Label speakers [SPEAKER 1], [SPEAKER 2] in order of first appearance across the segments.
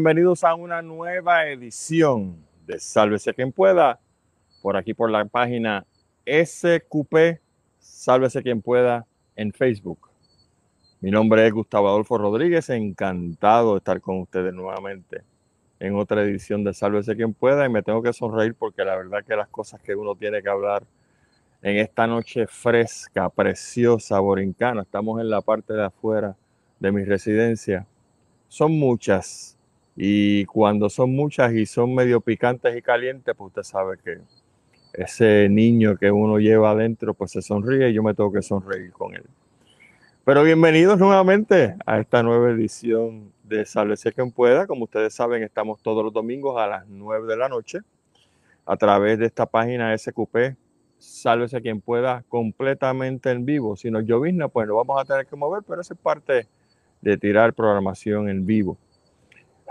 [SPEAKER 1] Bienvenidos a una nueva edición de Sálvese quien pueda, por aquí por la página SQP, Sálvese quien pueda en Facebook. Mi nombre es Gustavo Adolfo Rodríguez, encantado de estar con ustedes nuevamente en otra edición de Sálvese quien pueda y me tengo que sonreír porque la verdad que las cosas que uno tiene que hablar en esta noche fresca, preciosa, borincana, estamos en la parte de afuera de mi residencia, son muchas y cuando son muchas y son medio picantes y calientes, pues usted sabe que ese niño que uno lleva adentro, pues se sonríe y yo me tengo que sonreír con él. Pero bienvenidos nuevamente a esta nueva edición de Sálvese quien pueda. Como ustedes saben, estamos todos los domingos a las 9 de la noche a través de esta página SQP. Sálvese quien pueda completamente en vivo. Si nos llovizna, pues lo vamos a tener que mover, pero esa es parte de tirar programación en vivo.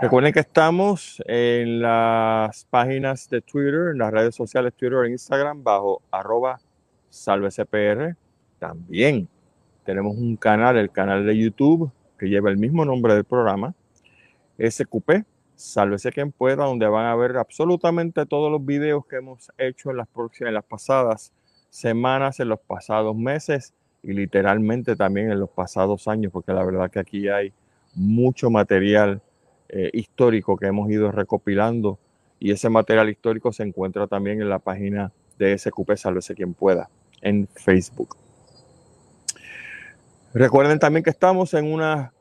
[SPEAKER 1] Recuerden que estamos en las páginas de Twitter, en las redes sociales Twitter e Instagram bajo arroba salvecpr. También tenemos un canal, el canal de YouTube, que lleva el mismo nombre del programa, SQP, Sálvese quien pueda, donde van a ver absolutamente todos los videos que hemos hecho en las, próximas, en las pasadas semanas, en los pasados meses y literalmente también en los pasados años, porque la verdad que aquí hay mucho material eh, histórico que hemos ido recopilando y ese material histórico se encuentra también en la página de SQP Sálvese quien pueda en Facebook. Recuerden también que estamos en una,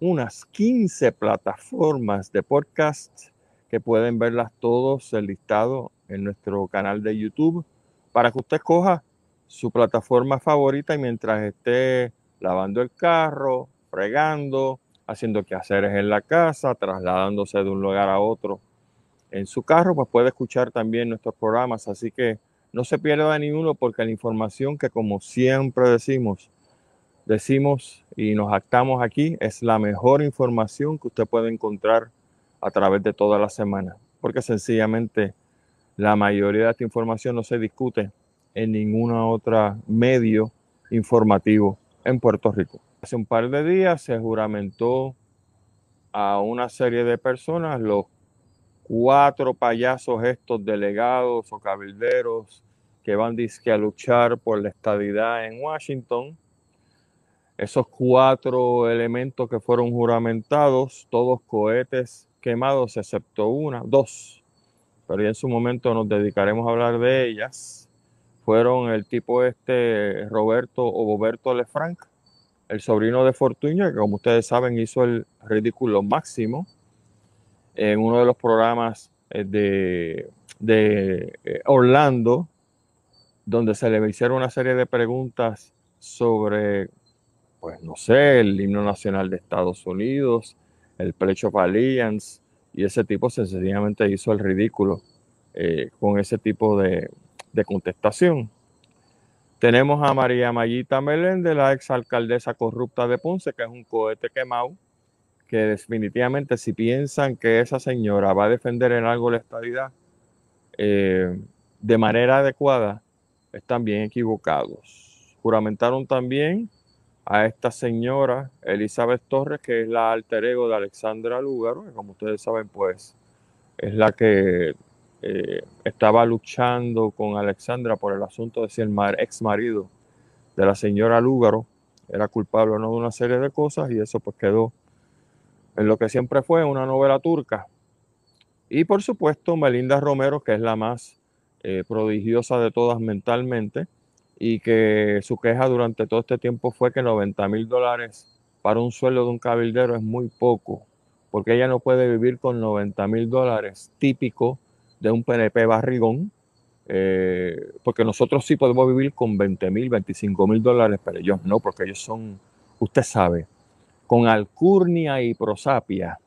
[SPEAKER 1] unas 15 plataformas de podcast que pueden verlas todos el listado en nuestro canal de YouTube para que usted escoja su plataforma favorita y mientras esté lavando el carro, fregando, haciendo quehaceres en la casa, trasladándose de un lugar a otro en su carro, pues puede escuchar también nuestros programas. Así que no se pierda ni uno porque la información que como siempre decimos, decimos y nos actamos aquí, es la mejor información que usted puede encontrar a través de toda la semana. Porque sencillamente la mayoría de esta información no se discute en ninguna otra medio informativo en Puerto Rico. Hace un par de días se juramentó a una serie de personas, los cuatro payasos estos delegados o cabilderos que van a luchar por la estadidad en Washington. Esos cuatro elementos que fueron juramentados, todos cohetes quemados, excepto una, dos, pero ya en su momento nos dedicaremos a hablar de ellas, fueron el tipo este Roberto o Roberto Lefranc, el sobrino de Fortuño, que como ustedes saben hizo el ridículo máximo en uno de los programas eh, de, de eh, Orlando, donde se le hicieron una serie de preguntas sobre, pues no sé, el himno nacional de Estados Unidos, el Pledge of Alliance, y ese tipo sencillamente hizo el ridículo eh, con ese tipo de, de contestación. Tenemos a María Mayita Meléndez, la exalcaldesa corrupta de Ponce, que es un cohete quemado, que definitivamente si piensan que esa señora va a defender en algo la estabilidad eh, de manera adecuada, están bien equivocados. Juramentaron también a esta señora Elizabeth Torres, que es la alter ego de Alexandra Lúgaro, que como ustedes saben, pues es la que eh, estaba luchando con Alexandra por el asunto de si el ex marido de la señora Lúgaro era culpable o no de una serie de cosas y eso pues quedó en lo que siempre fue una novela turca. Y por supuesto Melinda Romero, que es la más eh, prodigiosa de todas mentalmente y que su queja durante todo este tiempo fue que 90 mil dólares para un sueldo de un cabildero es muy poco, porque ella no puede vivir con 90 mil dólares típico de un PNP barrigón, eh, porque nosotros sí podemos vivir con 20 mil, 25 mil dólares, pero ellos no, porque ellos son, usted sabe, con alcurnia y prosapia.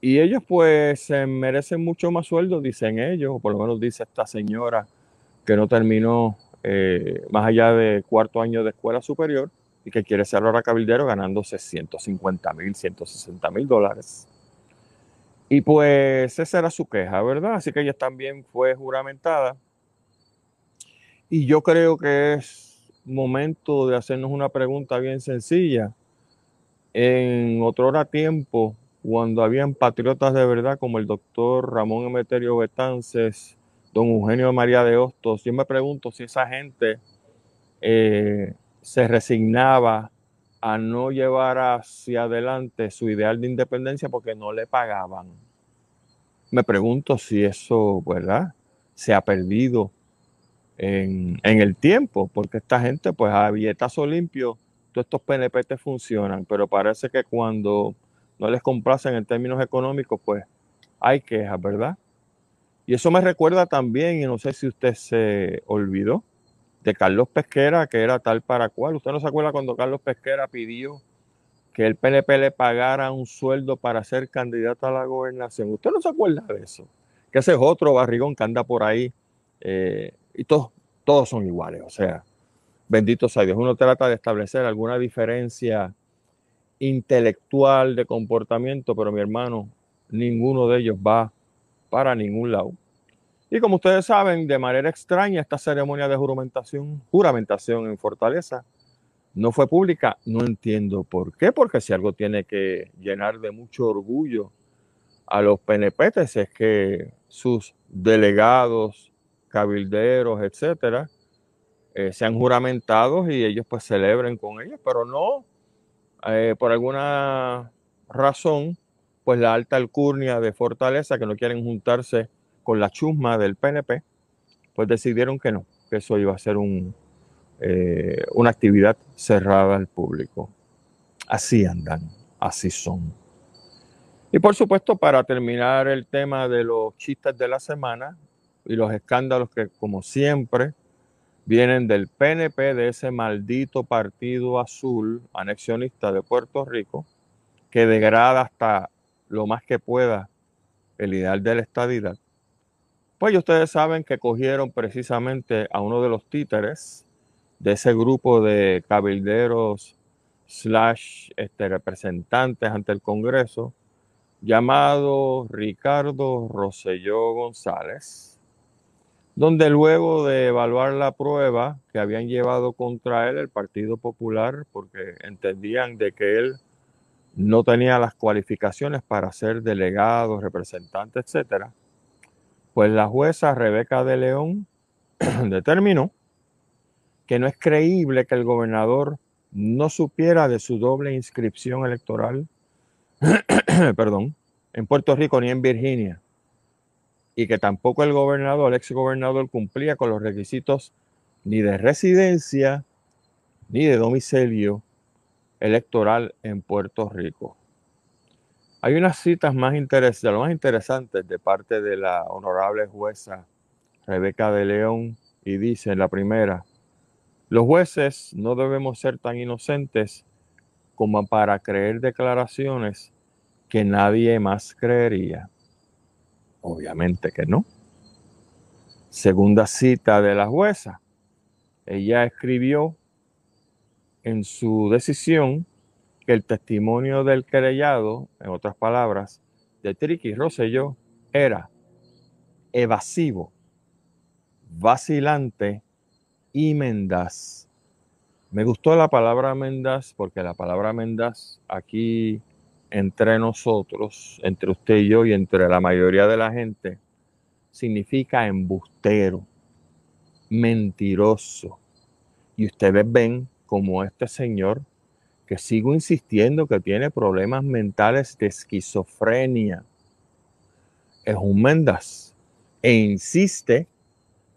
[SPEAKER 1] Y ellos pues merecen mucho más sueldo, dicen ellos, o por lo menos dice esta señora que no terminó eh, más allá de cuarto año de escuela superior y que quiere ser ahora cabildero ganándose 150 mil, 160 mil dólares. Y pues esa era su queja, ¿verdad? Así que ella también fue juramentada. Y yo creo que es momento de hacernos una pregunta bien sencilla. En otro hora tiempo, cuando habían patriotas de verdad como el doctor Ramón Emeterio Betances, don Eugenio María de Hostos. Yo me pregunto si esa gente eh, se resignaba a no llevar hacia adelante su ideal de independencia porque no le pagaban. Me pregunto si eso, ¿verdad? Se ha perdido en, el tiempo, porque esta gente, pues a billetazo limpio, todos estos PNP te funcionan, pero parece que cuando no les complacen en términos económicos, pues hay quejas, ¿verdad? Y eso me recuerda también, y no sé si usted se olvidó, de Carlos Pesquera, que era tal para cual. ¿Usted no se acuerda cuando Carlos Pesquera pidió que el PNP le pagara un sueldo para ser candidato a la gobernación? ¿Usted no se acuerda de eso? Que ese es otro barrigón que anda por ahí eh, y todos, todos son iguales. O sea, bendito sea Dios. Uno trata de establecer alguna diferencia intelectual de comportamiento, pero mi hermano, ninguno de ellos va para ningún lado. Y como ustedes saben, de manera extraña, esta ceremonia de juramentación, juramentación en Fortaleza no fue pública. No entiendo por qué, porque si algo tiene que llenar de mucho orgullo a los PNPs es que sus delegados, cabilderos, etcétera, eh, sean juramentados y ellos pues celebren con ellos, pero no, eh, por alguna razón, pues la alta alcurnia de Fortaleza que no quieren juntarse con la chusma del PNP, pues decidieron que no, que eso iba a ser eh, una actividad cerrada al público. Así andan, así son. Y por supuesto, para terminar el tema de los chistes de la semana y los escándalos que, como siempre, vienen del PNP, de ese maldito partido azul anexionista de Puerto Rico, que degrada hasta lo más que pueda el ideal de la estadidad. Pues ustedes saben que cogieron precisamente a uno de los títeres de ese grupo de cabilderos slash este, representantes ante el Congreso, llamado Ricardo Rosselló González, donde luego de evaluar la prueba que habían llevado contra él el Partido Popular, porque entendían de que él no tenía las cualificaciones para ser delegado, representante, etcétera, pues la jueza Rebeca de León determinó que no es creíble que el gobernador no supiera de su doble inscripción electoral, perdón, en Puerto Rico ni en Virginia, y que tampoco el gobernador, el ex gobernador, cumplía con los requisitos ni de residencia ni de domicilio electoral en Puerto Rico. Hay unas citas más interesantes, más interesantes de parte de la honorable jueza Rebeca de León y dice en la primera, los jueces no debemos ser tan inocentes como para creer declaraciones que nadie más creería. Obviamente que no. Segunda cita de la jueza. Ella escribió en su decisión que el testimonio del querellado, en otras palabras, de Triqui Rosselló, era evasivo, vacilante y mendaz. Me gustó la palabra mendaz porque la palabra mendaz aquí entre nosotros, entre usted y yo y entre la mayoría de la gente, significa embustero, mentiroso. Y ustedes ven como este señor que sigo insistiendo que tiene problemas mentales de esquizofrenia. Es un mendaz e insiste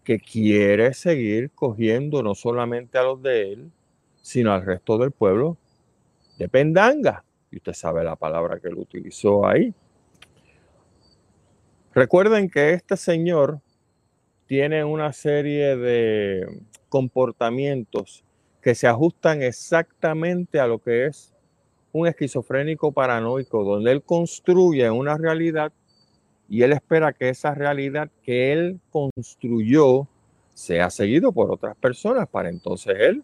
[SPEAKER 1] que quiere seguir cogiendo no solamente a los de él, sino al resto del pueblo de Pendanga. Y usted sabe la palabra que él utilizó ahí. Recuerden que este señor tiene una serie de comportamientos que se ajustan exactamente a lo que es un esquizofrénico paranoico, donde él construye una realidad y él espera que esa realidad que él construyó sea seguido por otras personas para entonces él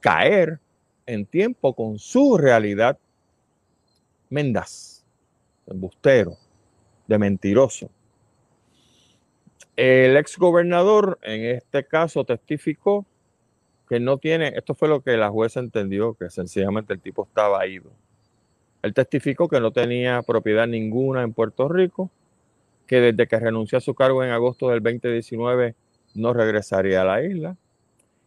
[SPEAKER 1] caer en tiempo con su realidad mendaz, embustero, de mentiroso. El ex gobernador en este caso testificó que no tiene, esto fue lo que la jueza entendió, que sencillamente el tipo estaba ido. Él testificó que no tenía propiedad ninguna en Puerto Rico, que desde que renunció a su cargo en agosto del 2019 no regresaría a la isla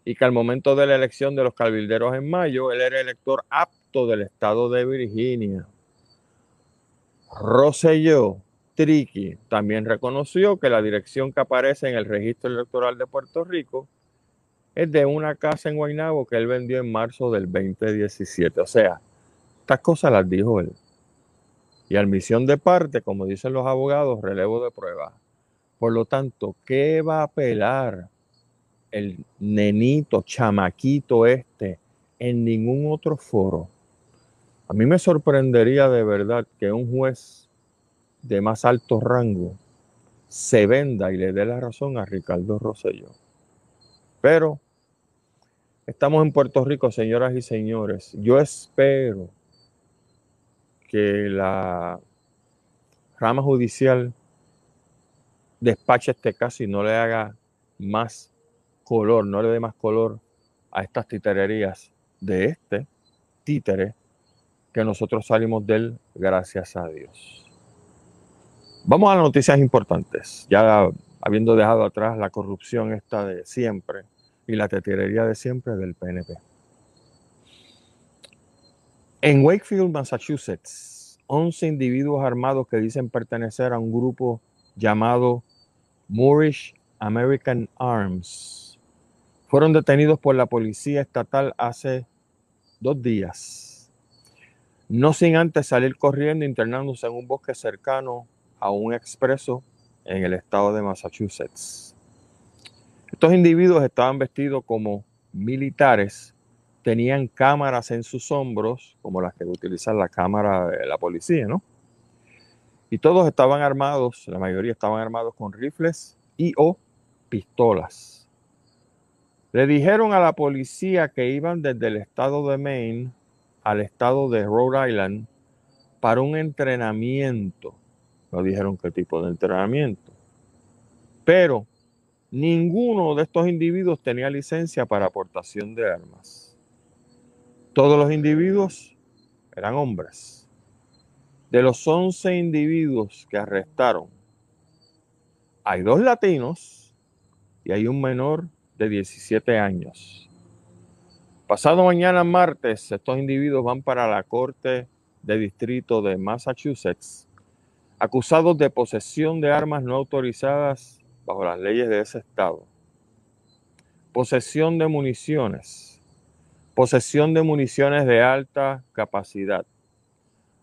[SPEAKER 1] y que al momento de la elección de los cabilderos en mayo, él era elector apto del estado de Virginia. Rosselló Triqui también reconoció que la dirección que aparece en el registro electoral de Puerto Rico es de una casa en Guaynabo que él vendió en marzo del 2017. O sea, estas cosas las dijo él. Y admisión de parte, como dicen los abogados, relevo de prueba. Por lo tanto, ¿qué va a apelar el nenito, chamaquito este en ningún otro foro? A mí me sorprendería de verdad que un juez de más alto rango se venda y le dé la razón a Ricardo Rosselló. Pero estamos en Puerto Rico, señoras y señores. Yo espero que la rama judicial despache este caso y no le haga más color, no le dé más color a estas titererías de este títere que nosotros salimos de él, gracias a Dios. Vamos a las noticias importantes, ya habiendo dejado atrás la corrupción esta de siempre y la titerería de siempre del PNP. En Wakefield, Massachusetts, 11 individuos armados que dicen pertenecer a un grupo llamado Moorish American Arms fueron detenidos por la policía estatal hace dos días, no sin antes salir corriendo internándose en un bosque cercano a un expreso en el estado de Massachusetts. Estos individuos estaban vestidos como militares tenían cámaras en sus hombros, como las que utiliza la cámara de la policía, ¿no? Y todos estaban armados, la mayoría estaban armados con rifles y o pistolas. Le dijeron a la policía que iban desde el estado de Maine al estado de Rhode Island para un entrenamiento. No dijeron qué tipo de entrenamiento. Pero ninguno de estos individuos tenía licencia para aportación de armas. Todos los individuos eran hombres. De los 11 individuos que arrestaron, hay dos latinos y hay un menor de 17 años. Pasado mañana martes, estos individuos van para la Corte de Distrito de Massachusetts, acusados de posesión de armas no autorizadas bajo las leyes de ese estado, posesión de municiones, posesión de municiones de alta capacidad,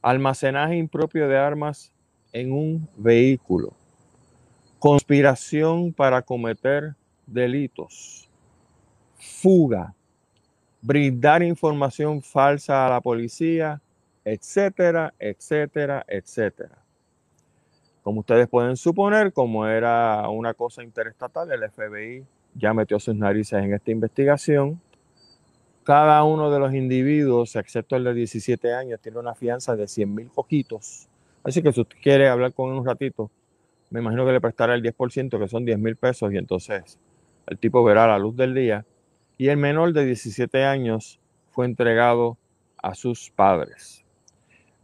[SPEAKER 1] almacenaje impropio de armas en un vehículo, conspiración para cometer delitos, fuga, brindar información falsa a la policía, etcétera, etcétera, etcétera. Como ustedes pueden suponer, como era una cosa interestatal, el FBI ya metió sus narices en esta investigación cada uno de los individuos, excepto el de 17 años, tiene una fianza de 100 mil coquitos. Así que si usted quiere hablar con él un ratito, me imagino que le prestará el 10%, que son 10 mil pesos, y entonces el tipo verá la luz del día. Y el menor de 17 años fue entregado a sus padres.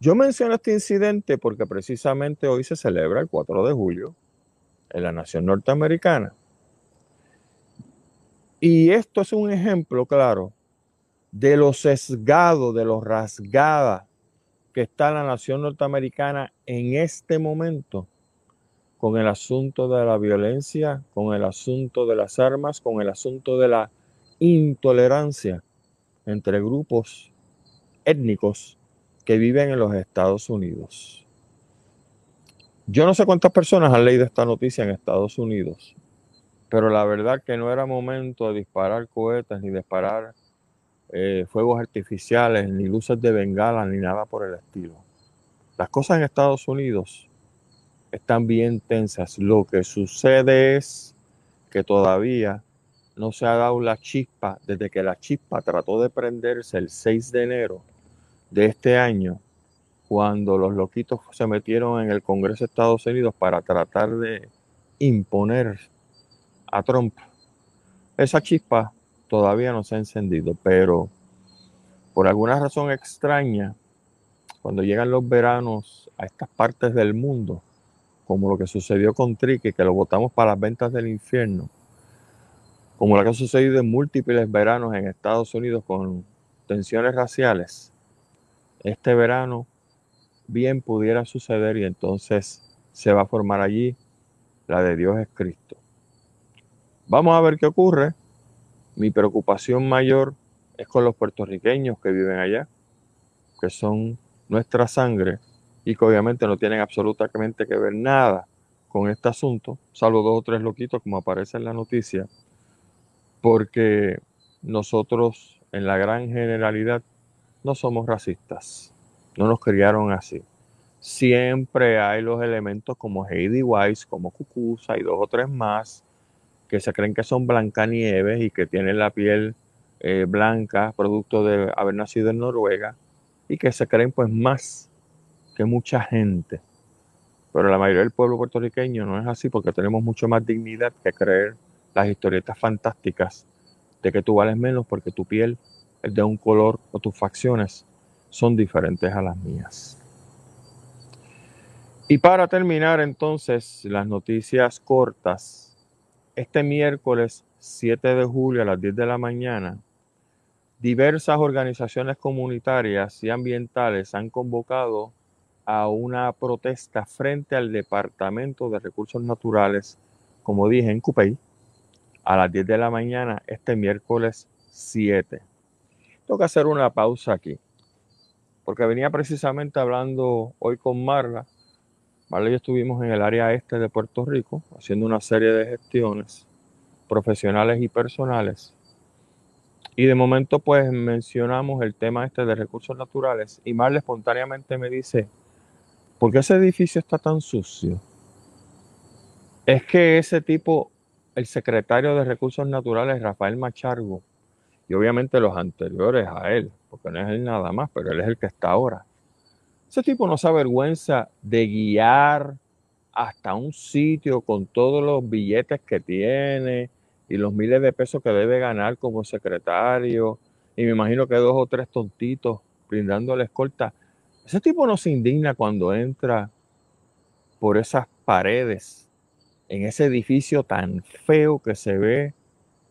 [SPEAKER 1] Yo menciono este incidente porque precisamente hoy se celebra el 4 de julio en la nación norteamericana. Y esto es un ejemplo claro de lo sesgado, de lo rasgada que está la nación norteamericana en este momento con el asunto de la violencia, con el asunto de las armas, con el asunto de la intolerancia entre grupos étnicos que viven en los Estados Unidos. Yo no sé cuántas personas han leído esta noticia en Estados Unidos, pero la verdad que no era momento de disparar cohetes ni disparar eh, fuegos artificiales, ni luces de bengala, ni nada por el estilo. Las cosas en Estados Unidos están bien tensas. Lo que sucede es que todavía no se ha dado la chispa desde que la chispa trató de prenderse el 6 de enero de este año, cuando los loquitos se metieron en el Congreso de Estados Unidos para tratar de imponer a Trump. Esa chispa todavía no se ha encendido, pero por alguna razón extraña, cuando llegan los veranos a estas partes del mundo, como lo que sucedió con Trique, que lo votamos para las ventas del infierno, como lo que ha sucedido en múltiples veranos en Estados Unidos con tensiones raciales, este verano bien pudiera suceder y entonces se va a formar allí la de Dios es Cristo. Vamos a ver qué ocurre. Mi preocupación mayor es con los puertorriqueños que viven allá, que son nuestra sangre y que obviamente no tienen absolutamente que ver nada con este asunto, salvo dos o tres loquitos como aparece en la noticia, porque nosotros en la gran generalidad no somos racistas, no nos criaron así. Siempre hay los elementos como Heidi Weiss, como Cucusa y dos o tres más, que se creen que son Blancanieves y que tienen la piel eh, blanca, producto de haber nacido en Noruega, y que se creen pues más que mucha gente. Pero la mayoría del pueblo puertorriqueño no es así porque tenemos mucho más dignidad que creer las historietas fantásticas de que tú vales menos porque tu piel es de un color o tus facciones son diferentes a las mías. Y para terminar entonces las noticias cortas, este miércoles 7 de julio a las 10 de la mañana, diversas organizaciones comunitarias y ambientales han convocado a una protesta frente al Departamento de Recursos Naturales, como dije, en Cupey, a las 10 de la mañana este miércoles 7. Tengo que hacer una pausa aquí, porque venía precisamente hablando hoy con Marla ¿vale? Y estuvimos en el área este de Puerto Rico haciendo una serie de gestiones profesionales y personales. Y de momento pues mencionamos el tema este de recursos naturales y Marle espontáneamente me dice, ¿por qué ese edificio está tan sucio? Es que ese tipo, el secretario de recursos naturales, Rafael Machargo, y obviamente los anteriores a él, porque no es él nada más, pero él es el que está ahora, ese tipo no se avergüenza de guiar hasta un sitio con todos los billetes que tiene y los miles de pesos que debe ganar como secretario. Y me imagino que dos o tres tontitos la escolta. Ese tipo no se indigna cuando entra por esas paredes en ese edificio tan feo que se ve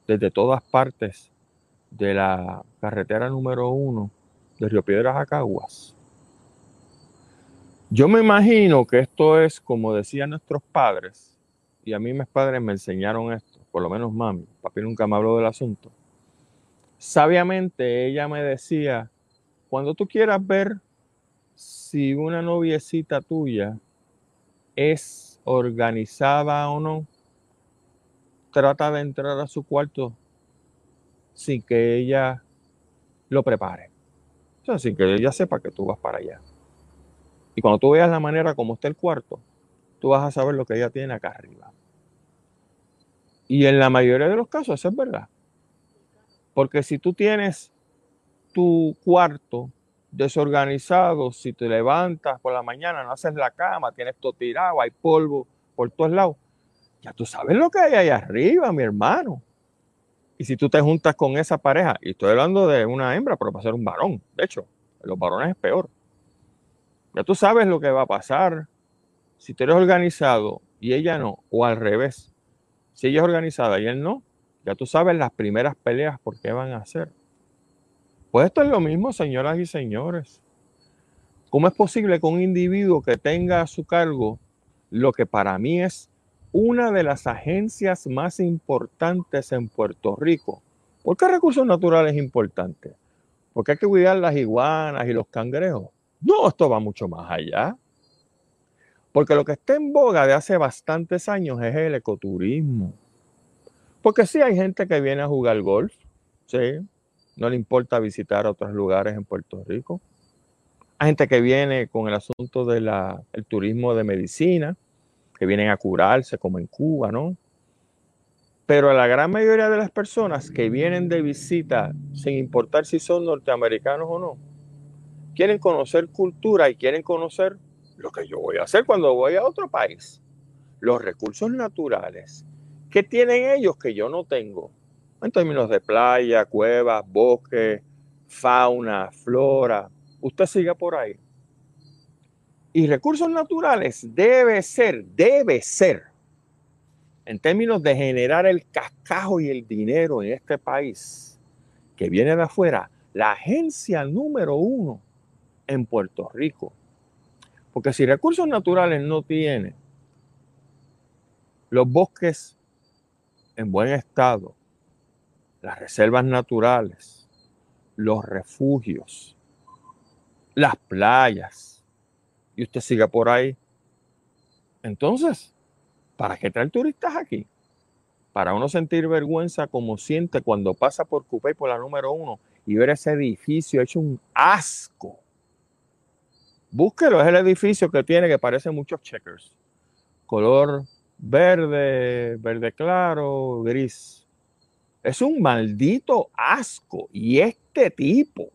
[SPEAKER 1] desde todas partes de la carretera número uno de Río Piedras a Caguas. Yo me imagino que esto es como decían nuestros padres, y a mí mis padres me enseñaron esto, por lo menos mami, papi nunca me habló del asunto. Sabiamente ella me decía, cuando tú quieras ver si una noviecita tuya es organizada o no, trata de entrar a su cuarto sin que ella lo prepare. O sea, sin que ella sepa que tú vas para allá. Y cuando tú veas la manera como está el cuarto, tú vas a saber lo que ella tiene acá arriba. Y en la mayoría de los casos eso es verdad. Porque si tú tienes tu cuarto desorganizado, si te levantas por la mañana, no haces la cama, tienes todo tirado, hay polvo por todos lados, ya tú sabes lo que hay ahí arriba, mi hermano. Y si tú te juntas con esa pareja, y estoy hablando de una hembra, pero para ser un varón, de hecho, los varones es peor. Ya tú sabes lo que va a pasar. Si tú eres organizado y ella no, o al revés. Si ella es organizada y él no, ya tú sabes las primeras peleas por qué van a hacer. Pues esto es lo mismo, señoras y señores. ¿Cómo es posible que un individuo que tenga a su cargo lo que para mí es una de las agencias más importantes en Puerto Rico? ¿Por qué recursos naturales es importante? Porque hay que cuidar las iguanas y los cangrejos. No, esto va mucho más allá. Porque lo que está en boga de hace bastantes años es el ecoturismo. Porque sí hay gente que viene a jugar golf, sí, no le importa visitar otros lugares en Puerto Rico. Hay gente que viene con el asunto del turismo de medicina, que vienen a curarse, como en Cuba, ¿no? Pero la gran mayoría de las personas que vienen de visita, sin importar si son norteamericanos o no, quieren conocer cultura y quieren conocer lo que yo voy a hacer cuando voy a otro país. Los recursos naturales. ¿Qué tienen ellos que yo no tengo? En términos de playa, cuevas, bosque, fauna, flora. Usted siga por ahí. Y recursos naturales debe ser, debe ser, en términos de generar el cascajo y el dinero en este país que viene de afuera, la agencia número uno en Puerto Rico. Porque si recursos naturales no tiene los bosques en buen estado, las reservas naturales, los refugios, las playas, y usted siga por ahí, entonces, ¿para qué traer turistas aquí? Para uno sentir vergüenza como siente cuando pasa por Cupey por la número uno y ver ese edificio hecho un asco. Búsquelo, es el edificio que tiene que parece muchos checkers. Color verde, verde claro, gris. Es un maldito asco. Y este tipo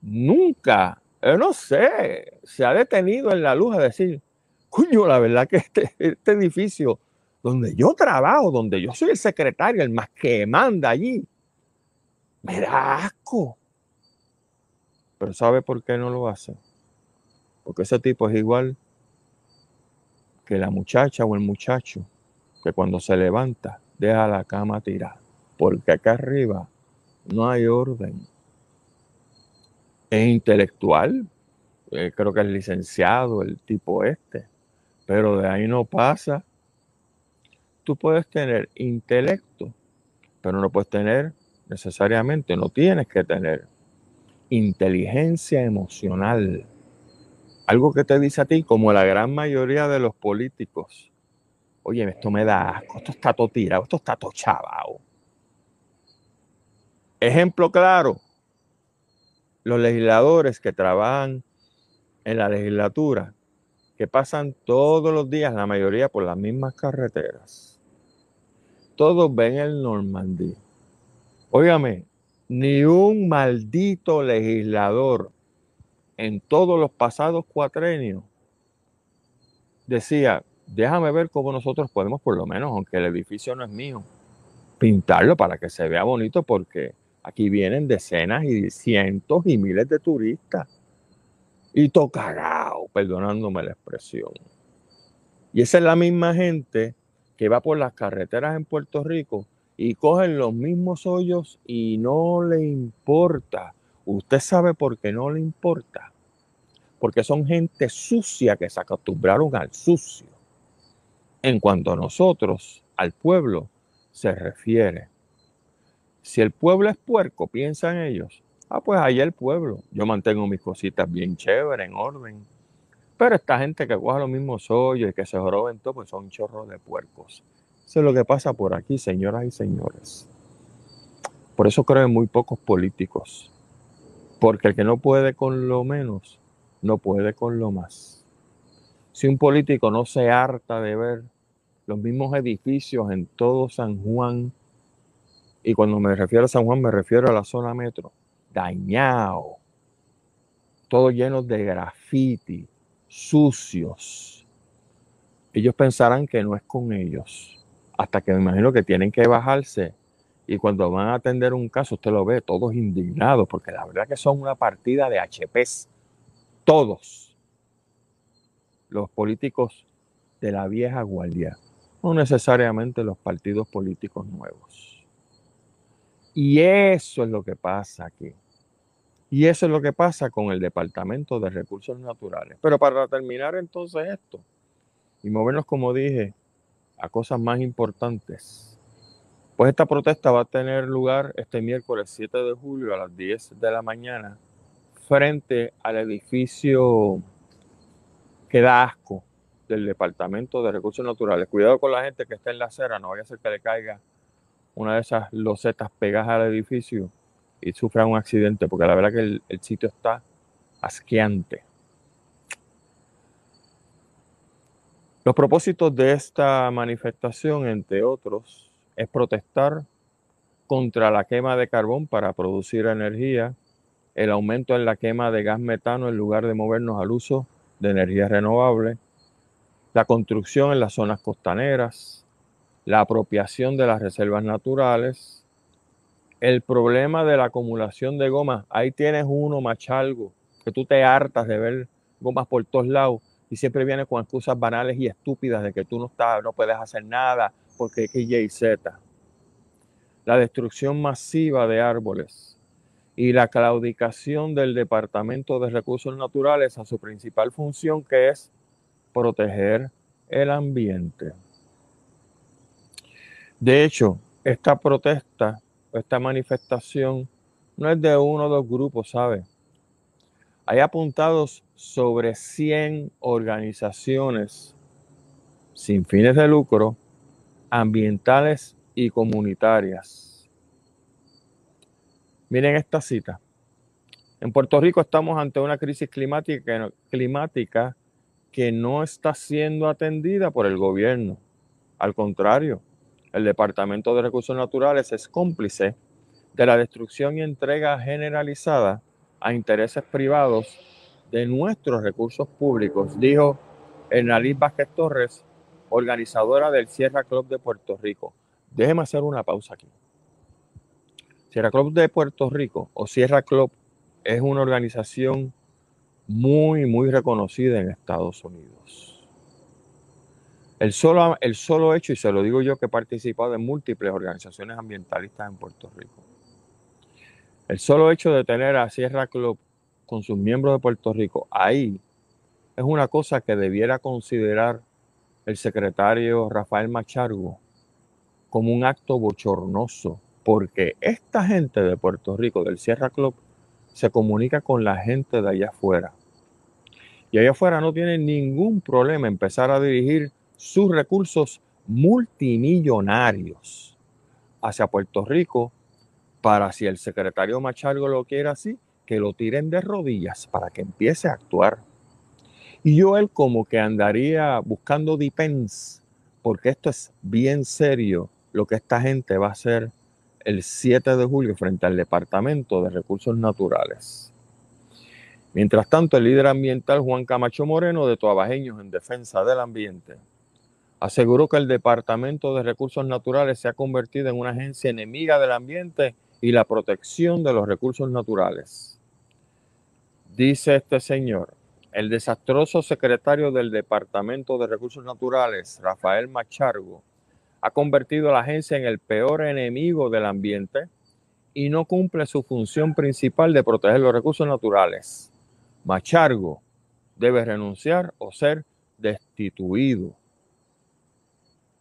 [SPEAKER 1] nunca, yo no sé, se ha detenido en la luz a decir, coño, la verdad que este, este edificio donde yo trabajo, donde yo soy el secretario, el más que manda allí, me da asco. Pero ¿sabe por qué no lo hace? Porque ese tipo es igual que la muchacha o el muchacho que cuando se levanta deja la cama tirada. Porque acá arriba no hay orden. Es intelectual, eh, creo que es licenciado el tipo este, pero de ahí no pasa. Tú puedes tener intelecto, pero no puedes tener necesariamente, no tienes que tener inteligencia emocional. Algo que te dice a ti, como la gran mayoría de los políticos, oye, esto me da asco, esto está todo tirado, esto está todo. Ejemplo claro, los legisladores que trabajan en la legislatura, que pasan todos los días, la mayoría por las mismas carreteras. Todos ven el Normandía Óigame, ni un maldito legislador en todos los pasados cuatrenios decía, déjame ver cómo nosotros podemos, por lo menos, aunque el edificio no es mío, pintarlo para que se vea bonito, porque aquí vienen decenas y cientos y miles de turistas. Y tocarao, perdonándome la expresión. Y esa es la misma gente que va por las carreteras en Puerto Rico y cogen los mismos hoyos y no le importa. Usted sabe por qué no le importa. Porque son gente sucia que se acostumbraron al sucio. En cuanto a nosotros, al pueblo, se refiere. Si el pueblo es puerco, piensan ellos. Ah, pues ahí el pueblo. Yo mantengo mis cositas bien chéveres, en orden. Pero esta gente que coja los mismos hoyos y que se roben todo, pues son chorros de puercos. Eso es lo que pasa por aquí, señoras y señores. Por eso creo en muy pocos políticos. Porque el que no puede con lo menos, no puede con lo más. Si un político no se harta de ver los mismos edificios en todo San Juan, y cuando me refiero a San Juan me refiero a la zona metro, dañado, todo lleno de graffiti, sucios, ellos pensarán que no es con ellos hasta que me imagino que tienen que bajarse. Y cuando van a atender un caso usted lo ve todos indignados porque la verdad que son una partida de HPs todos. Los políticos de la vieja guardia no necesariamente los partidos políticos nuevos y eso es lo que pasa aquí y eso es lo que pasa con el Departamento de Recursos Naturales pero para terminar entonces esto y movernos como dije a cosas más importantes. Pues esta protesta va a tener lugar este miércoles 7 de julio a las 10 de la mañana frente al edificio que da asco del Departamento de Recursos Naturales. Cuidado con la gente que está en la acera, no vaya a ser que le caiga una de esas losetas pegadas al edificio y sufra un accidente, porque la verdad que el, el sitio está asqueante. Los propósitos de esta manifestación, entre otros, es protestar contra la quema de carbón para producir energía, el aumento en la quema de gas metano en lugar de movernos al uso de energía renovable, la construcción en las zonas costaneras, la apropiación de las reservas naturales, el problema de la acumulación de goma. Ahí tienes uno, machalgo, que tú te hartas de ver gomas por todos lados y siempre viene con excusas banales y estúpidas de que tú no estás, no puedes hacer nada porque X, Y, Z. La destrucción masiva de árboles y la claudicación del Departamento de Recursos Naturales a su principal función que es proteger el ambiente. De hecho, esta protesta, esta manifestación, no es de uno o dos grupos, ¿sabe? Hay apuntados sobre 100 organizaciones sin fines de lucro, ambientales y comunitarias. Miren esta cita. En Puerto Rico estamos ante una crisis climática, climática que no está siendo atendida por el gobierno. Al contrario, el Departamento de Recursos Naturales es cómplice de la destrucción y entrega generalizada a intereses privados de nuestros recursos públicos, dijo Hernalí Vázquez Torres, organizadora del Sierra Club de Puerto Rico. Déjeme hacer una pausa aquí. Sierra Club de Puerto Rico o Sierra Club es una organización muy, muy reconocida en Estados Unidos. El solo, el solo hecho, y se lo digo yo que he participado en múltiples organizaciones ambientalistas en Puerto Rico, el solo hecho de tener a Sierra Club con sus miembros de Puerto Rico ahí es una cosa que debiera considerar el secretario Rafael Machargo como un acto bochornoso, porque esta gente de Puerto Rico, del Sierra Club, se comunica con la gente de allá afuera. Y allá afuera no tienen ningún problema empezar a dirigir sus recursos multimillonarios hacia Puerto Rico para si el secretario Machargo lo quiere así, que lo tiren de rodillas para que empiece a actuar. Y yo él como que andaría buscando depends, porque esto es bien serio lo que esta gente va a hacer el 7 de julio frente al Departamento de Recursos Naturales. Mientras tanto, el líder ambiental Juan Camacho Moreno de Toabajeños en Defensa del Ambiente aseguró que el Departamento de Recursos Naturales se ha convertido en una agencia enemiga del ambiente y la protección de los recursos naturales. Dice este señor, el desastroso secretario del Departamento de Recursos Naturales, Rafael Machargo, ha convertido a la agencia en el peor enemigo del ambiente y no cumple su función principal de proteger los recursos naturales. Machargo debe renunciar o ser destituido.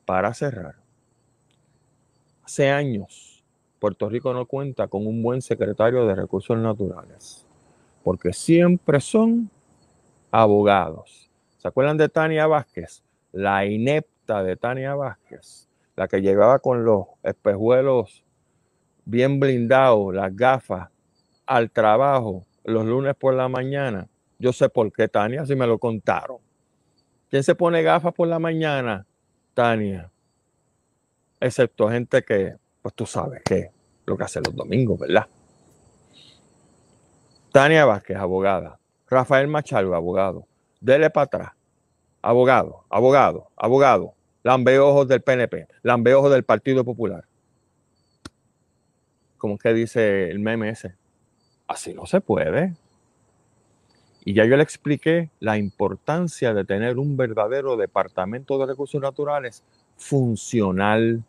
[SPEAKER 1] Para cerrar, hace años Puerto Rico no cuenta con un buen secretario de recursos naturales, porque siempre son abogados. ¿Se acuerdan de Tania Vázquez? La inepta de Tania Vázquez, la que llegaba con los espejuelos bien blindados, las gafas, al trabajo los lunes por la mañana. Yo sé por qué, Tania, si me lo contaron. ¿Quién se pone gafas por la mañana? Tania. Excepto gente que pues tú sabes que lo que hace los domingos, ¿verdad? Tania Vázquez, abogada. Rafael Machado, abogado. Dele para atrás. Abogado, abogado, abogado. Lambeojos del PNP, lambeojos del Partido Popular. ¿Cómo que dice el meme ese? Así no se puede. Y ya yo le expliqué la importancia de tener un verdadero departamento de recursos naturales funcional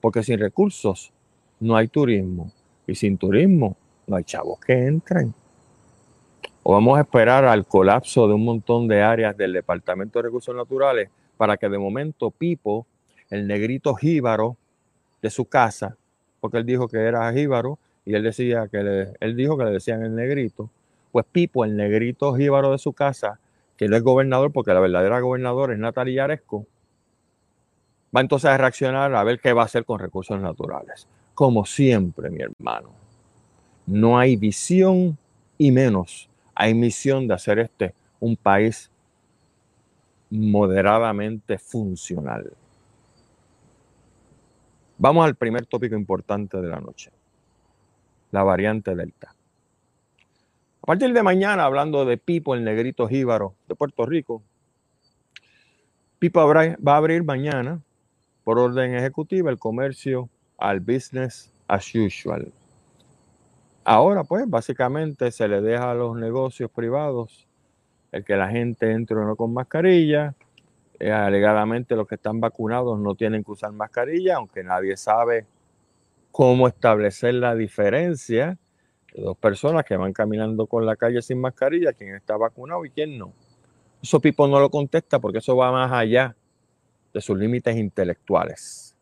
[SPEAKER 1] porque sin recursos no hay turismo. Y sin turismo no hay chavos que entren. O vamos a esperar al colapso de un montón de áreas del Departamento de Recursos Naturales para que de momento Pipo, el negrito jíbaro de su casa, porque él dijo que era jíbaro y él decía que le, él dijo que le decían el negrito, pues Pipo, el negrito jíbaro de su casa, que no es gobernador porque la verdadera gobernadora es Natalia Aresco, va entonces a reaccionar a ver qué va a hacer con recursos naturales. Como siempre, mi hermano, no hay visión y menos hay misión de hacer este un país moderadamente funcional. Vamos al primer tópico importante de la noche, la variante Delta. Partir de mañana, hablando de Pipo, el negrito jíbaro de Puerto Rico, Pipo va a abrir mañana por orden ejecutiva el comercio al business as usual. Ahora, pues, básicamente se le deja a los negocios privados el que la gente entre o no con mascarilla. Eh, alegadamente los que están vacunados no tienen que usar mascarilla, aunque nadie sabe cómo establecer la diferencia dos personas que van caminando con la calle sin mascarilla, quién está vacunado y quién no. Eso Pipo no lo contesta porque eso va más allá de sus límites intelectuales.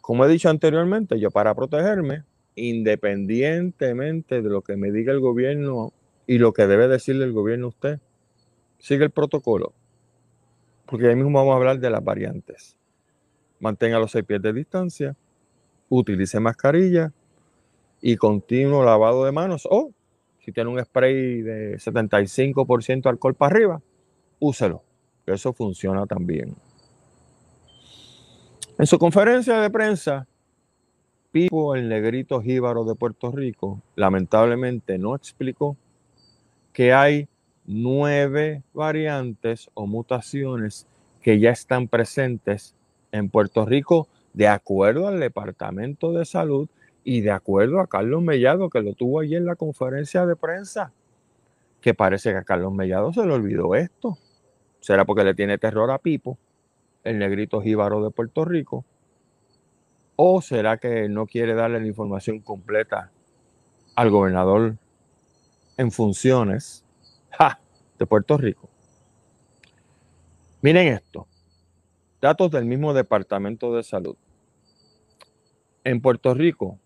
[SPEAKER 1] Como he dicho anteriormente, yo para protegerme, independientemente de lo que me diga el gobierno y lo que debe decirle el gobierno a usted, sigue el protocolo. Porque ahí mismo vamos a hablar de las variantes. Mantenga los seis pies de distancia, utilice mascarilla y continuo lavado de manos. O si tiene un spray de 75% alcohol para arriba, úselo. Eso funciona también. En su conferencia de prensa, Pipo, el negrito jíbaro de Puerto Rico, lamentablemente no explicó que hay nueve variantes o mutaciones que ya están presentes en Puerto Rico de acuerdo al Departamento de Salud y de acuerdo a Carlos Mellado, que lo tuvo allí en la conferencia de prensa, que parece que a Carlos Mellado se le olvidó esto. ¿Será porque le tiene terror a Pipo? el negrito jíbaro de Puerto Rico? ¿O será que no quiere darle la información completa al gobernador en funciones de Puerto Rico? Miren esto, datos del mismo Departamento de Salud. En Puerto Rico,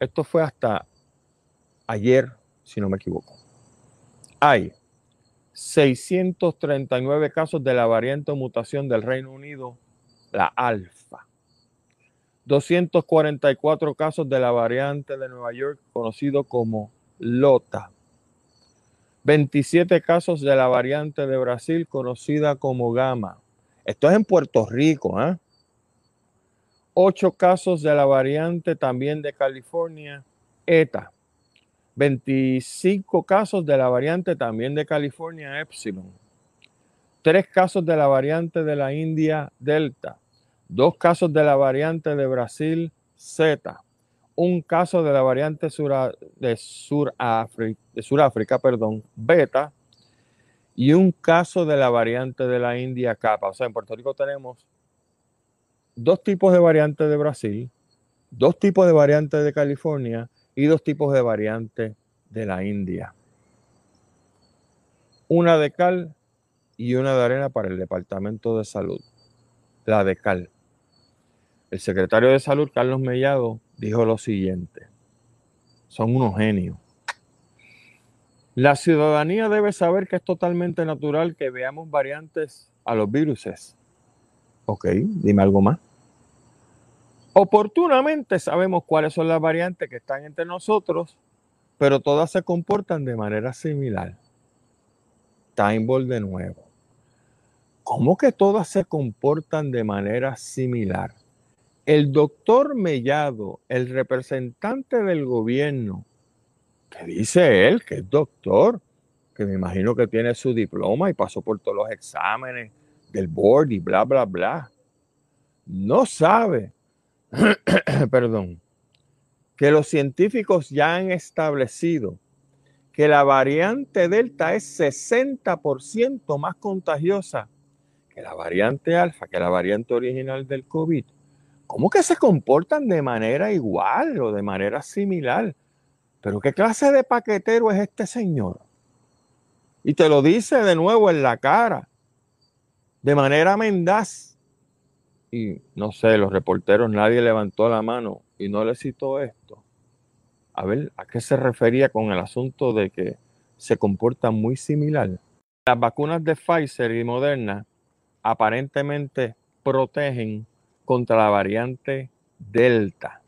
[SPEAKER 1] esto fue hasta ayer, si no me equivoco, hay 639 casos de la variante o mutación del Reino Unido, la alfa. 244 casos de la variante de Nueva York, conocido como Lota. 27 casos de la variante de Brasil, conocida como Gamma. Esto es en Puerto Rico. ¿eh? 8 casos de la variante también de California, ETA. 25 casos de la variante también de California Epsilon, 3 casos de la variante de la India Delta, 2 casos de la variante de Brasil Z, un caso de la variante de, Suráfrica, de Suráfrica perdón, Beta y un caso de la variante de la India Kappa. O sea, en Puerto Rico tenemos dos tipos de variantes de Brasil, dos tipos de variantes de California y dos tipos de variantes de la India. Una de cal y una de arena para el Departamento de Salud. La de cal. El secretario de Salud, Carlos Mellado, dijo lo siguiente. Son unos genios. La ciudadanía debe saber que es totalmente natural que veamos variantes a los viruses. Ok, dime algo más. Oportunamente sabemos cuáles son las variantes que están entre nosotros, pero todas se comportan de manera similar. Timeball de nuevo. ¿Cómo que todas se comportan de manera similar? El doctor Mellado, el representante del gobierno, que dice él que es doctor, que me imagino que tiene su diploma y pasó por todos los exámenes del board y bla, bla, bla, no sabe perdón, que los científicos ya han establecido que la variante Delta es 60% más contagiosa que la variante Alfa, que la variante original del COVID. ¿Cómo que se comportan de manera igual o de manera similar? Pero ¿qué clase de paquetero es este señor? Y te lo dice de nuevo en la cara, de manera mendaz y no sé, los reporteros, nadie levantó la mano y no le citó esto. A ver, ¿a qué se refería con el asunto de que se comportan muy similar? Las vacunas de Pfizer y Moderna aparentemente protegen contra la variante Delta.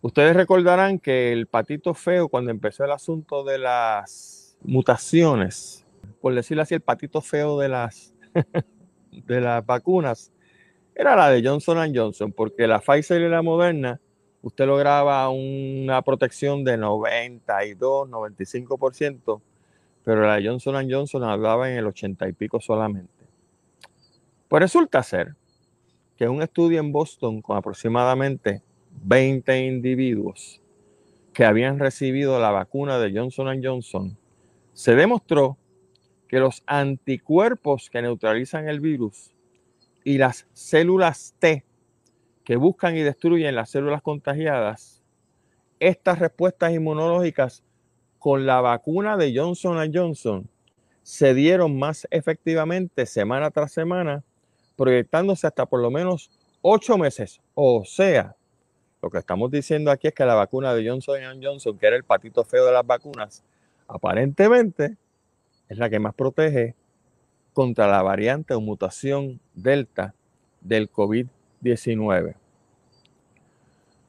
[SPEAKER 1] Ustedes recordarán que el patito feo, cuando empezó el asunto de las mutaciones, por decirlo así, el patito feo de las de las vacunas era la de Johnson Johnson, porque la Pfizer y la Moderna, usted lograba una protección de 92, 95%, pero la de Johnson Johnson hablaba en el 80 y pico solamente. Pues resulta ser que un estudio en Boston con aproximadamente 20 individuos que habían recibido la vacuna de Johnson Johnson, se demostró que los anticuerpos que neutralizan el virus y las células T que buscan y destruyen las células contagiadas, estas respuestas inmunológicas con la vacuna de Johnson Johnson se dieron más efectivamente semana tras semana, proyectándose hasta por lo menos ocho meses. O sea, lo que estamos diciendo aquí es que la vacuna de Johnson Johnson, que era el patito feo de las vacunas, aparentemente es la que más protege contra la variante o mutación delta del COVID-19.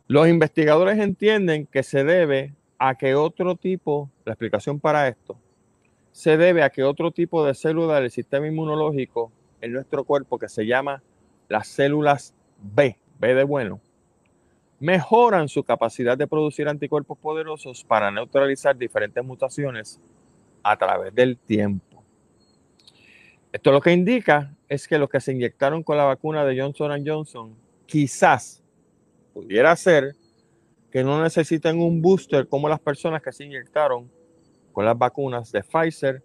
[SPEAKER 1] Los investigadores entienden que se debe a que otro tipo, la explicación para esto, se debe a que otro tipo de célula del sistema inmunológico en nuestro cuerpo que se llama las células B, B de bueno, mejoran su capacidad de producir anticuerpos poderosos para neutralizar diferentes mutaciones a través del tiempo. Esto lo que indica es que los que se inyectaron con la vacuna de Johnson Johnson quizás pudiera ser que no necesiten un booster como las personas que se inyectaron con las vacunas de Pfizer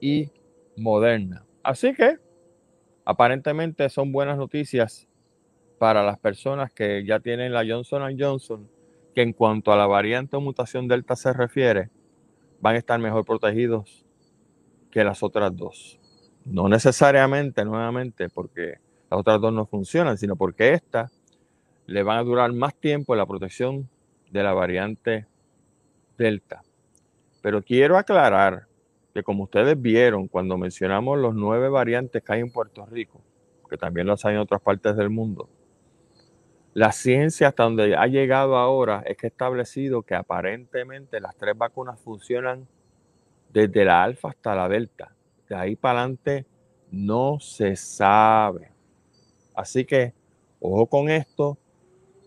[SPEAKER 1] y Moderna. Así que aparentemente son buenas noticias para las personas que ya tienen la Johnson Johnson, que en cuanto a la variante o mutación Delta se refiere, van a estar mejor protegidos que las otras dos. No necesariamente, nuevamente, porque las otras dos no funcionan, sino porque esta le van a durar más tiempo la protección de la variante Delta. Pero quiero aclarar que como ustedes vieron cuando mencionamos los nueve variantes que hay en Puerto Rico, que también los hay en otras partes del mundo, la ciencia hasta donde ha llegado ahora es que ha establecido que aparentemente las tres vacunas funcionan desde la alfa hasta la delta. De ahí para adelante no se sabe. Así que, ojo con esto,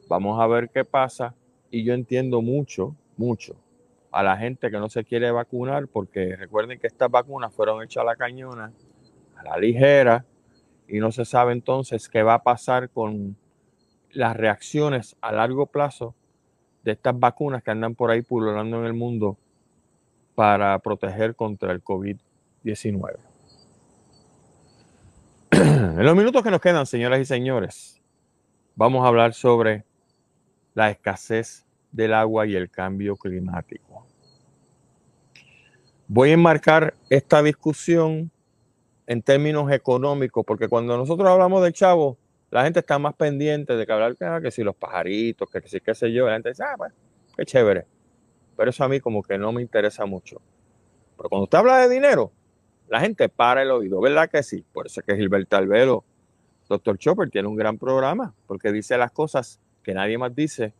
[SPEAKER 1] vamos a ver qué pasa. Y yo entiendo mucho, mucho a la gente que no se quiere vacunar porque recuerden que estas vacunas fueron hechas a la cañona, a la ligera, y no se sabe entonces qué va a pasar con las reacciones a largo plazo de estas vacunas que andan por ahí pululando en el mundo para proteger contra el COVID-19. En los minutos que nos quedan, señoras y señores, vamos a hablar sobre la escasez del agua y el cambio climático. Voy a enmarcar esta discusión en términos económicos, porque cuando nosotros hablamos de chavo, la gente está más pendiente de que hablar ah, que si los pajaritos, que si qué sé yo, la gente dice, ah, pues, qué chévere. Pero eso a mí como que no me interesa mucho. Pero cuando usted habla de dinero, la gente para el oído, ¿verdad que sí? Por eso es que Gilberto Albero, Dr. Chopper, tiene un gran programa, porque dice las cosas que nadie más dice,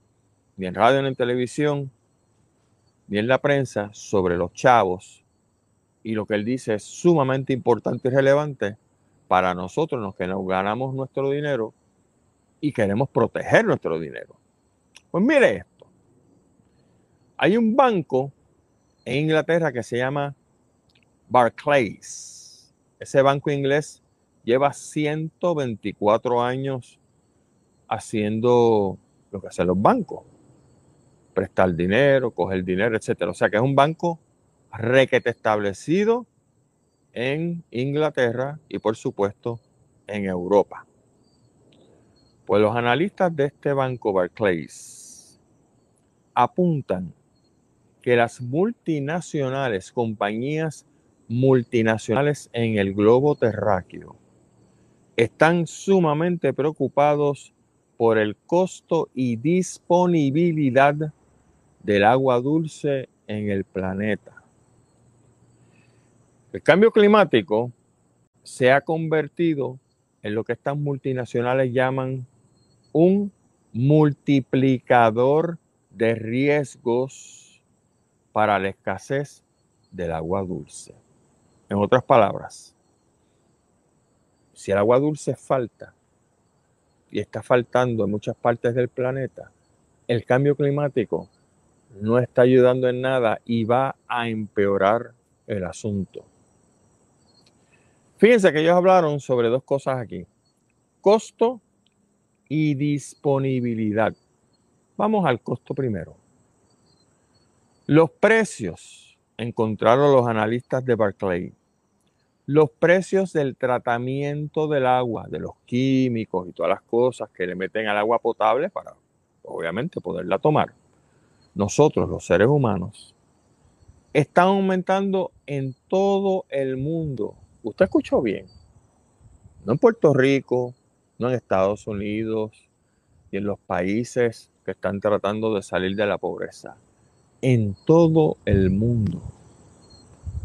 [SPEAKER 1] ni en radio, ni en televisión, ni en la prensa, sobre los chavos. Y lo que él dice es sumamente importante y relevante para nosotros los que nos ganamos nuestro dinero y queremos proteger nuestro dinero. Pues mire esto. Hay un banco en Inglaterra que se llama Barclays. Ese banco inglés lleva 124 años haciendo lo que hacen los bancos. Prestar dinero, coger dinero, etc. O sea que es un banco requete establecido en Inglaterra y por supuesto en Europa. Pues los analistas de este banco Barclays apuntan que las multinacionales, compañías multinacionales en el globo terráqueo, están sumamente preocupados por el costo y disponibilidad del agua dulce en el planeta. El cambio climático se ha convertido en lo que estas multinacionales llaman un multiplicador de riesgos para la escasez del agua dulce. En otras palabras, si el agua dulce falta y está faltando en muchas partes del planeta, el cambio climático no está ayudando en nada y va a empeorar el asunto. Fíjense que ellos hablaron sobre dos cosas aquí. Costo y disponibilidad. Vamos al costo primero. Los precios, encontraron los analistas de Barclay, los precios del tratamiento del agua, de los químicos y todas las cosas que le meten al agua potable para, obviamente, poderla tomar. Nosotros, los seres humanos, están aumentando en todo el mundo. Usted escuchó bien. No en Puerto Rico, no en Estados Unidos y en los países que están tratando de salir de la pobreza en todo el mundo.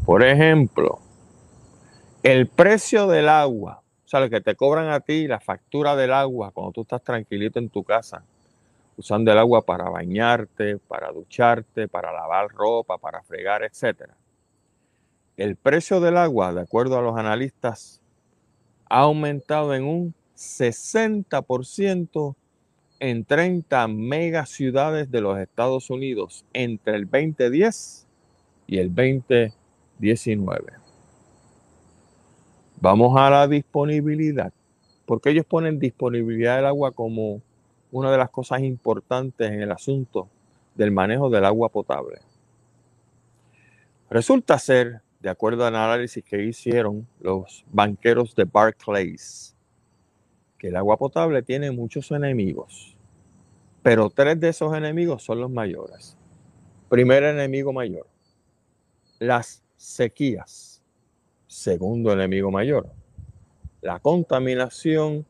[SPEAKER 1] Por ejemplo, el precio del agua, o sea, lo que te cobran a ti, la factura del agua, cuando tú estás tranquilito en tu casa, usando el agua para bañarte, para ducharte, para lavar ropa, para fregar, etc. El precio del agua, de acuerdo a los analistas, ha aumentado en un 60% en 30 megaciudades de los Estados Unidos entre el 2010 y el 2019. Vamos a la disponibilidad, porque ellos ponen disponibilidad del agua como una de las cosas importantes en el asunto del manejo del agua potable. Resulta ser, de acuerdo al análisis que hicieron los banqueros de Barclays, que el agua potable tiene muchos enemigos, pero tres de esos enemigos son los mayores. Primer enemigo mayor, las sequías. Segundo enemigo mayor, la contaminación.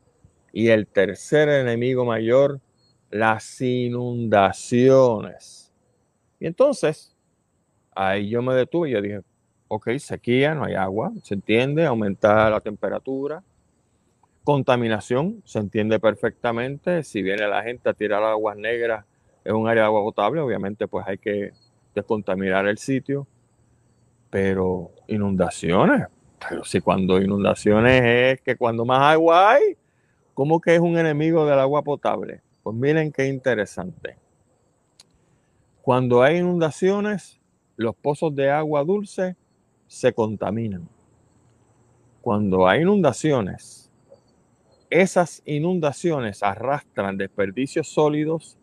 [SPEAKER 1] Y el tercer enemigo mayor, las inundaciones. Y entonces, ahí yo me detuve y yo dije, ok, sequía, no hay agua, se entiende, aumenta la temperatura, Contaminación, se entiende perfectamente. Si viene la gente a tirar aguas negras en un área de agua potable, obviamente pues hay que descontaminar el sitio. Pero inundaciones, pero si cuando inundaciones es que cuando más agua hay, ¿cómo que es un enemigo del agua potable? Pues miren qué interesante. Cuando hay inundaciones, los pozos de agua dulce se contaminan. Cuando hay inundaciones, esas inundaciones arrastran desperdicios sólidos,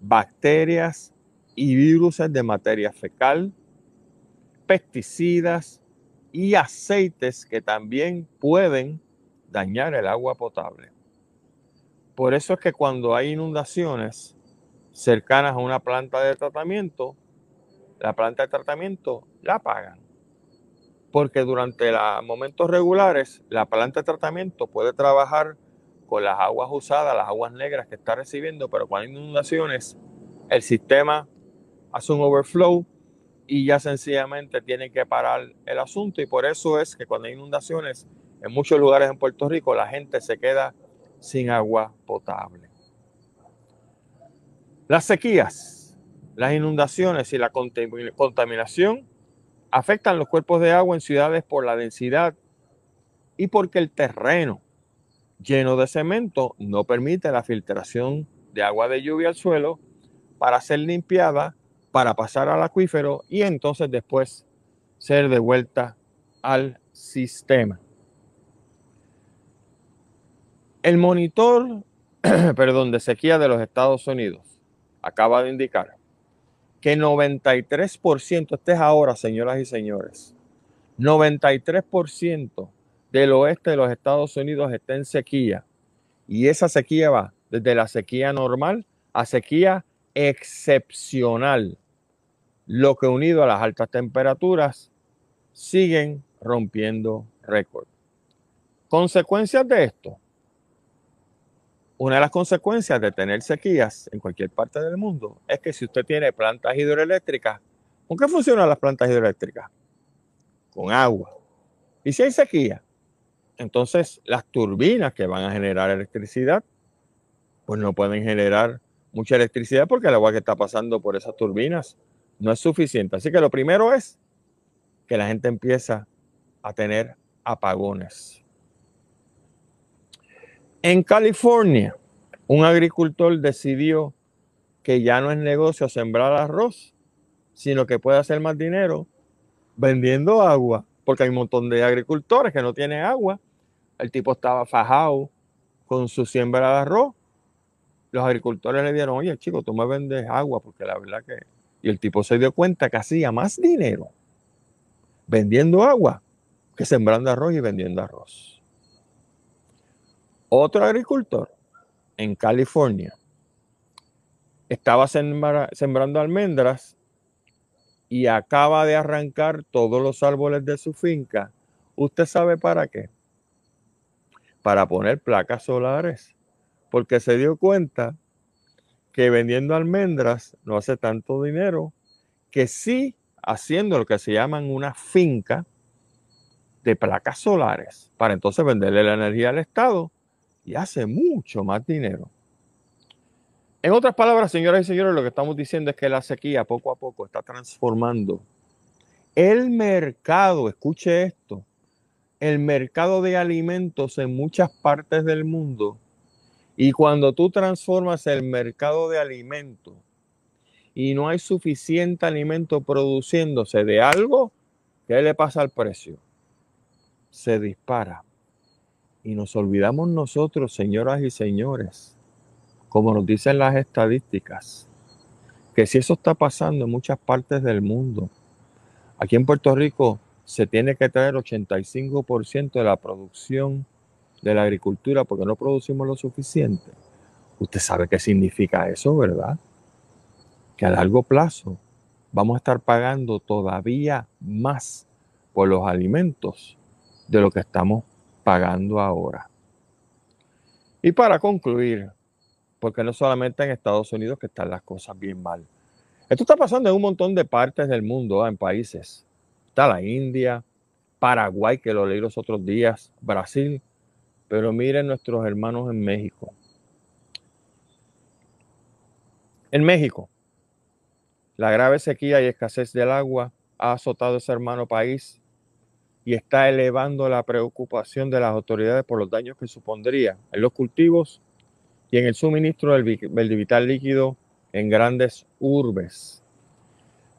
[SPEAKER 1] bacterias y virus de materia fecal, pesticidas y aceites que también pueden dañar el agua potable. Por eso es que cuando hay inundaciones cercanas a una planta de tratamiento, la planta de tratamiento la apagan. Porque durante los momentos regulares, la planta de tratamiento puede trabajar con las aguas usadas, las aguas negras que está recibiendo, pero cuando hay inundaciones, el sistema hace un overflow y ya sencillamente tiene que parar el asunto. Y por eso es que cuando hay inundaciones, en muchos lugares en Puerto Rico, la gente se queda sin agua potable. Las sequías, las inundaciones y la contaminación afectan los cuerpos de agua en ciudades por la densidad y porque el terreno lleno de cemento no permite la filtración de agua de lluvia al suelo para ser limpiada, para pasar al acuífero y entonces después ser devuelta al sistema. El monitor, perdón, de sequía de los Estados Unidos acaba de indicar que 93%, este es ahora, señoras y señores, 93% del oeste de los Estados Unidos está en sequía. Y esa sequía va desde la sequía normal a sequía excepcional. Lo que unido a las altas temperaturas siguen rompiendo récord. Consecuencias de esto. Una de las consecuencias de tener sequías en cualquier parte del mundo es que si usted tiene plantas hidroeléctricas, ¿con qué funcionan las plantas hidroeléctricas? Con agua. Y si hay sequía, entonces las turbinas que van a generar electricidad, pues no pueden generar mucha electricidad porque el agua que está pasando por esas turbinas no es suficiente. Así que lo primero es que la gente empieza a tener apagones. En California, un agricultor decidió que ya no es negocio sembrar arroz, sino que puede hacer más dinero vendiendo agua, porque hay un montón de agricultores que no tienen agua el tipo estaba fajado con su siembra de arroz. Los agricultores le dieron, oye chico, tú me vendes agua porque la verdad que Y el tipo se dio cuenta que hacía más dinero vendiendo agua que sembrando arroz y vendiendo arroz. Otro agricultor en California estaba sembrando almendras y acaba de arrancar todos los árboles de su finca. ¿Usted sabe para qué? Para poner placas solares, porque se dio cuenta que vendiendo almendras no hace tanto dinero, que sí haciendo lo que se llaman una finca de placas solares, para entonces venderle la energía al Estado y hace mucho más dinero. En otras palabras, señoras y señores, lo que estamos diciendo es que la sequía poco a poco está transformando el mercado, escuche esto, el mercado de alimentos en muchas partes del mundo. Y cuando tú transformas el mercado de alimentos y no hay suficiente alimento produciéndose de algo, ¿qué le pasa al precio? Se dispara. Y nos olvidamos nosotros, señoras y señores, como nos dicen las estadísticas, que si eso está pasando en muchas partes del mundo, aquí en Puerto Rico se tiene que traer 85% de la producción de la agricultura porque no producimos lo suficiente. Usted sabe qué significa eso, ¿verdad? Que a largo plazo vamos a estar pagando todavía más por los alimentos de lo que estamos pagando ahora. Y para concluir, porque no solamente en Estados Unidos que están las cosas bien mal. Esto está pasando en un montón de partes del mundo, en países. Está la India, Paraguay, que lo leí los otros días, Brasil, pero miren nuestros hermanos en México. En México, la grave sequía y escasez del agua ha azotado ese hermano país y está elevando la preocupación de las autoridades por los daños que supondría en los cultivos y en el suministro del, vital líquido en grandes urbes.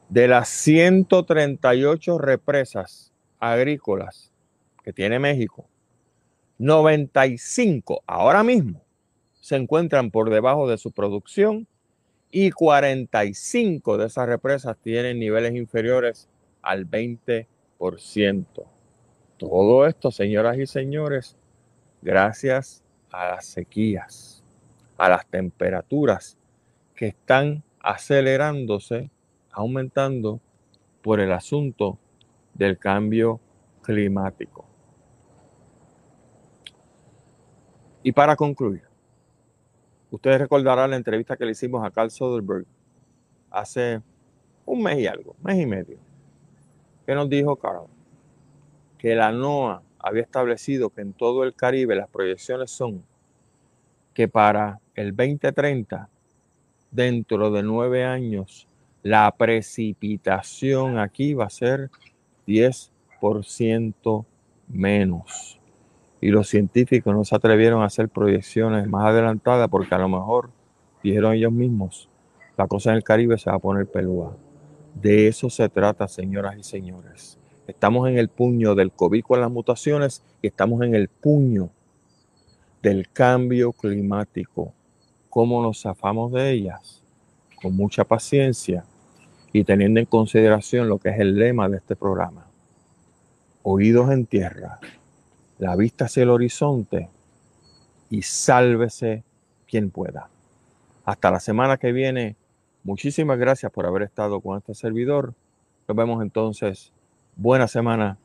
[SPEAKER 1] De las 138 represas agrícolas que tiene México, 95 ahora mismo se encuentran por debajo de su producción y 45 de esas represas tienen niveles inferiores al 20%. Todo esto, señoras y señores, gracias a las sequías a las temperaturas que están acelerándose, aumentando por el asunto del cambio climático. Y para concluir, ustedes recordarán la entrevista que le hicimos a Carl Soderbergh hace un mes y algo, mes y medio, que nos dijo Carl que la NOAA había establecido que en todo el Caribe las proyecciones son que para el 2030, dentro de nueve años, la precipitación aquí va a ser 10% menos. Y los científicos no se atrevieron a hacer proyecciones más adelantadas porque a lo mejor, dijeron ellos mismos, la cosa en el Caribe se va a poner pelúa. De eso se trata, señoras y señores. Estamos en el puño del COVID con las mutaciones y estamos en el puño del cambio climático cómo nos zafamos de ellas con mucha paciencia y teniendo en consideración lo que es el lema de este programa. Oídos en tierra, la vista hacia el horizonte y sálvese quien pueda. Hasta la semana que viene. Muchísimas gracias por haber estado con este servidor. Nos vemos entonces. Buena semana